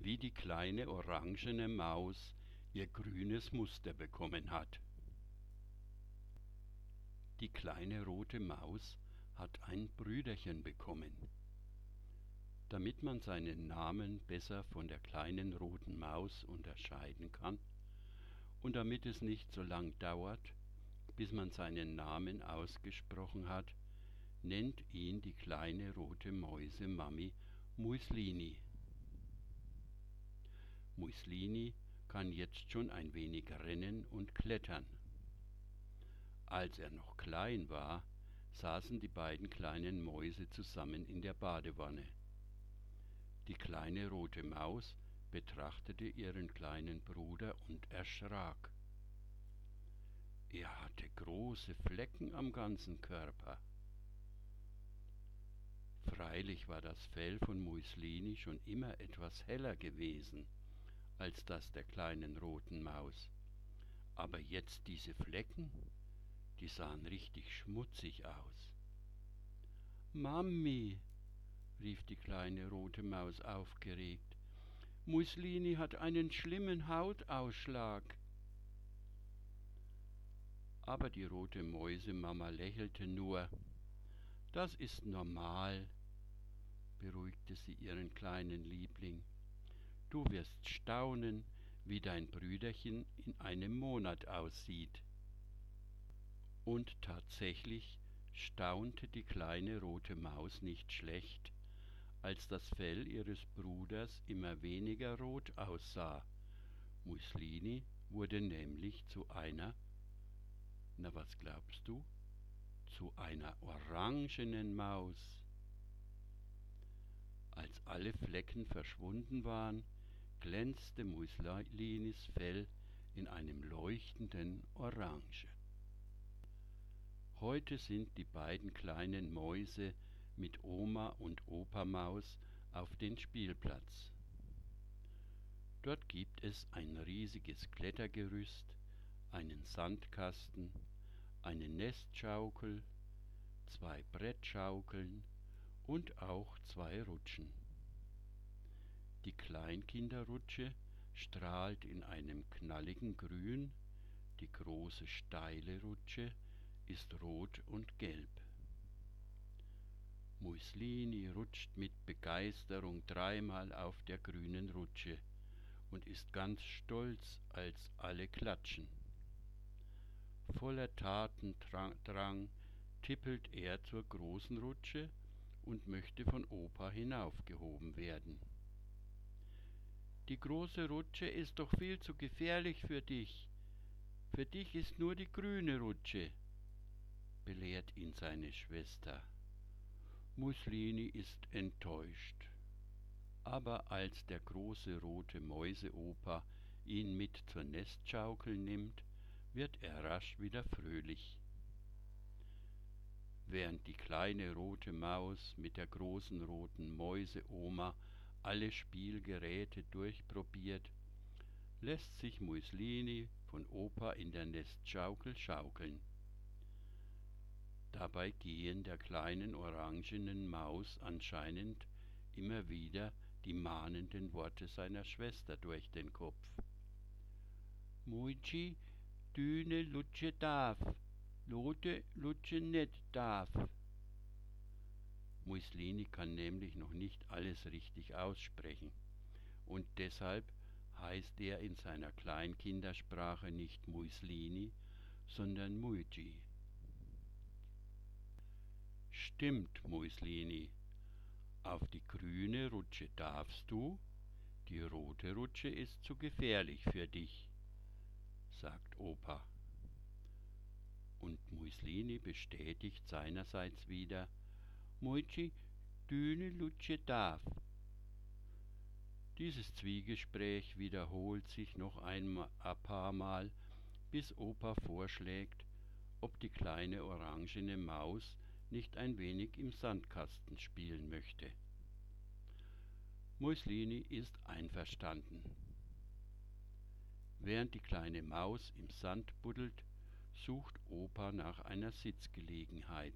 wie die kleine orangene Maus ihr grünes Muster bekommen hat. Die kleine rote Maus hat ein Brüderchen bekommen. Damit man seinen Namen besser von der kleinen roten Maus unterscheiden kann und damit es nicht so lang dauert, bis man seinen Namen ausgesprochen hat, nennt ihn die kleine rote Mäusemami Muslini. Muslini kann jetzt schon ein wenig rennen und klettern. Als er noch klein war, saßen die beiden kleinen Mäuse zusammen in der Badewanne. Die kleine rote Maus betrachtete ihren kleinen Bruder und erschrak. Er hatte große Flecken am ganzen Körper. Freilich war das Fell von Muislini schon immer etwas heller gewesen als das der kleinen roten Maus. Aber jetzt diese Flecken, die sahen richtig schmutzig aus. Mami, rief die kleine rote Maus aufgeregt, Muslini hat einen schlimmen Hautausschlag. Aber die rote Mäusemama lächelte nur. Das ist normal, beruhigte sie ihren kleinen Liebling. Du wirst staunen, wie dein Brüderchen in einem Monat aussieht. Und tatsächlich staunte die kleine rote Maus nicht schlecht, als das Fell ihres Bruders immer weniger rot aussah. Muslini wurde nämlich zu einer, na was glaubst du, zu einer orangenen Maus. Als alle Flecken verschwunden waren, glänzte Mussolinis Fell in einem leuchtenden Orange. Heute sind die beiden kleinen Mäuse mit Oma und Opa Maus auf den Spielplatz. Dort gibt es ein riesiges Klettergerüst, einen Sandkasten, eine Nestschaukel, zwei Brettschaukeln und auch zwei Rutschen. Die Kleinkinderrutsche strahlt in einem knalligen Grün, die große steile Rutsche ist rot und gelb. Muslini rutscht mit Begeisterung dreimal auf der grünen Rutsche und ist ganz stolz, als alle klatschen. Voller Tatendrang tippelt er zur großen Rutsche und möchte von Opa hinaufgehoben werden. Die große Rutsche ist doch viel zu gefährlich für dich. Für dich ist nur die grüne Rutsche, belehrt ihn seine Schwester. Muslini ist enttäuscht. Aber als der große rote Mäuseoper ihn mit zur Nestschaukel nimmt, wird er rasch wieder fröhlich. Während die kleine rote Maus mit der großen roten Mäuseoma alle Spielgeräte durchprobiert, lässt sich Muslini von Opa in der Nestschaukel schaukeln. Dabei gehen der kleinen orangenen Maus anscheinend immer wieder die mahnenden Worte seiner Schwester durch den Kopf. Muici, Düne lutsche darf, Lote lutsche net darf. Muslini kann nämlich noch nicht alles richtig aussprechen und deshalb heißt er in seiner Kleinkindersprache nicht Muslini, sondern Muiji. Stimmt, Muslini. Auf die grüne Rutsche darfst du, die rote Rutsche ist zu gefährlich für dich, sagt Opa. Und Muslini bestätigt seinerseits wieder, Moici Düne Lutsche darf. Dieses Zwiegespräch wiederholt sich noch ein paar Mal, bis Opa vorschlägt, ob die kleine orangene Maus nicht ein wenig im Sandkasten spielen möchte. Muslini ist einverstanden. Während die kleine Maus im Sand buddelt, sucht Opa nach einer Sitzgelegenheit.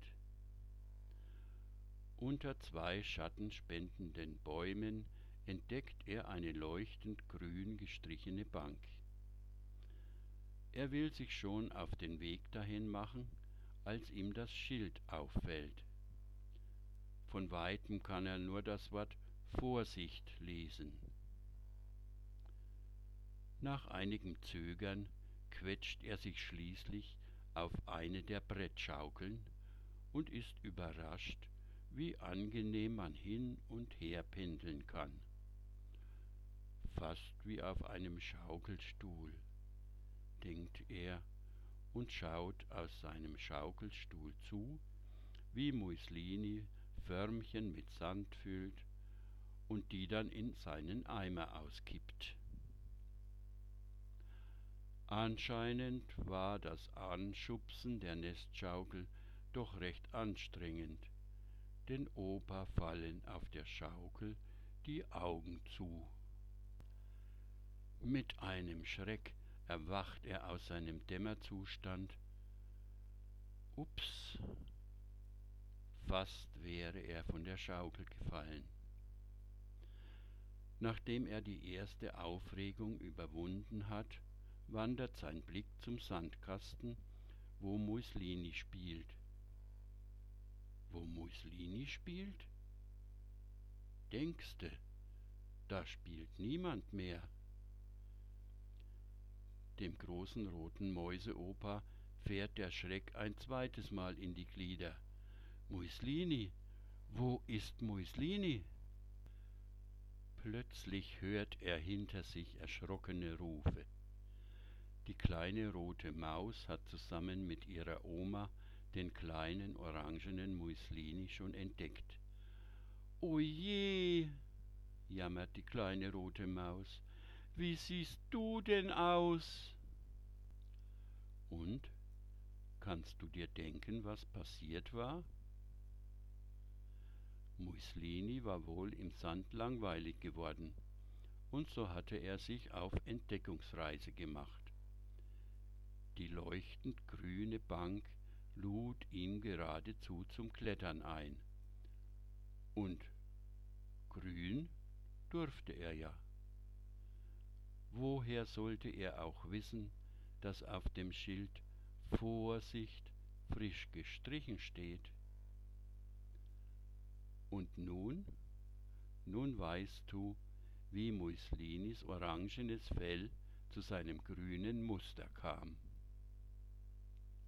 Unter zwei schattenspendenden Bäumen entdeckt er eine leuchtend grün gestrichene Bank. Er will sich schon auf den Weg dahin machen, als ihm das Schild auffällt. Von weitem kann er nur das Wort Vorsicht lesen. Nach einigem Zögern quetscht er sich schließlich auf eine der Brettschaukeln und ist überrascht, wie angenehm man hin und her pendeln kann. Fast wie auf einem Schaukelstuhl, denkt er und schaut aus seinem Schaukelstuhl zu, wie Muslini Förmchen mit Sand füllt und die dann in seinen Eimer auskippt. Anscheinend war das Anschubsen der Nestschaukel doch recht anstrengend, denn Opa fallen auf der Schaukel die Augen zu. Mit einem Schreck erwacht er aus seinem Dämmerzustand. Ups, fast wäre er von der Schaukel gefallen. Nachdem er die erste Aufregung überwunden hat, wandert sein Blick zum Sandkasten, wo Muslini spielt. Muslini spielt? Denkste, da spielt niemand mehr. Dem großen roten Mäuseoper fährt der Schreck ein zweites Mal in die Glieder. Muslini, wo ist Muslini? Plötzlich hört er hinter sich erschrockene Rufe. Die kleine rote Maus hat zusammen mit ihrer Oma den kleinen orangenen Muslini schon entdeckt. O je, jammert die kleine rote Maus, wie siehst du denn aus? Und kannst du dir denken, was passiert war? Muslini war wohl im Sand langweilig geworden, und so hatte er sich auf Entdeckungsreise gemacht. Die leuchtend grüne Bank lud ihm geradezu zum Klettern ein. Und grün durfte er ja. Woher sollte er auch wissen, dass auf dem Schild Vorsicht frisch gestrichen steht? Und nun, nun weißt du, wie Muslinis orangenes Fell zu seinem grünen Muster kam.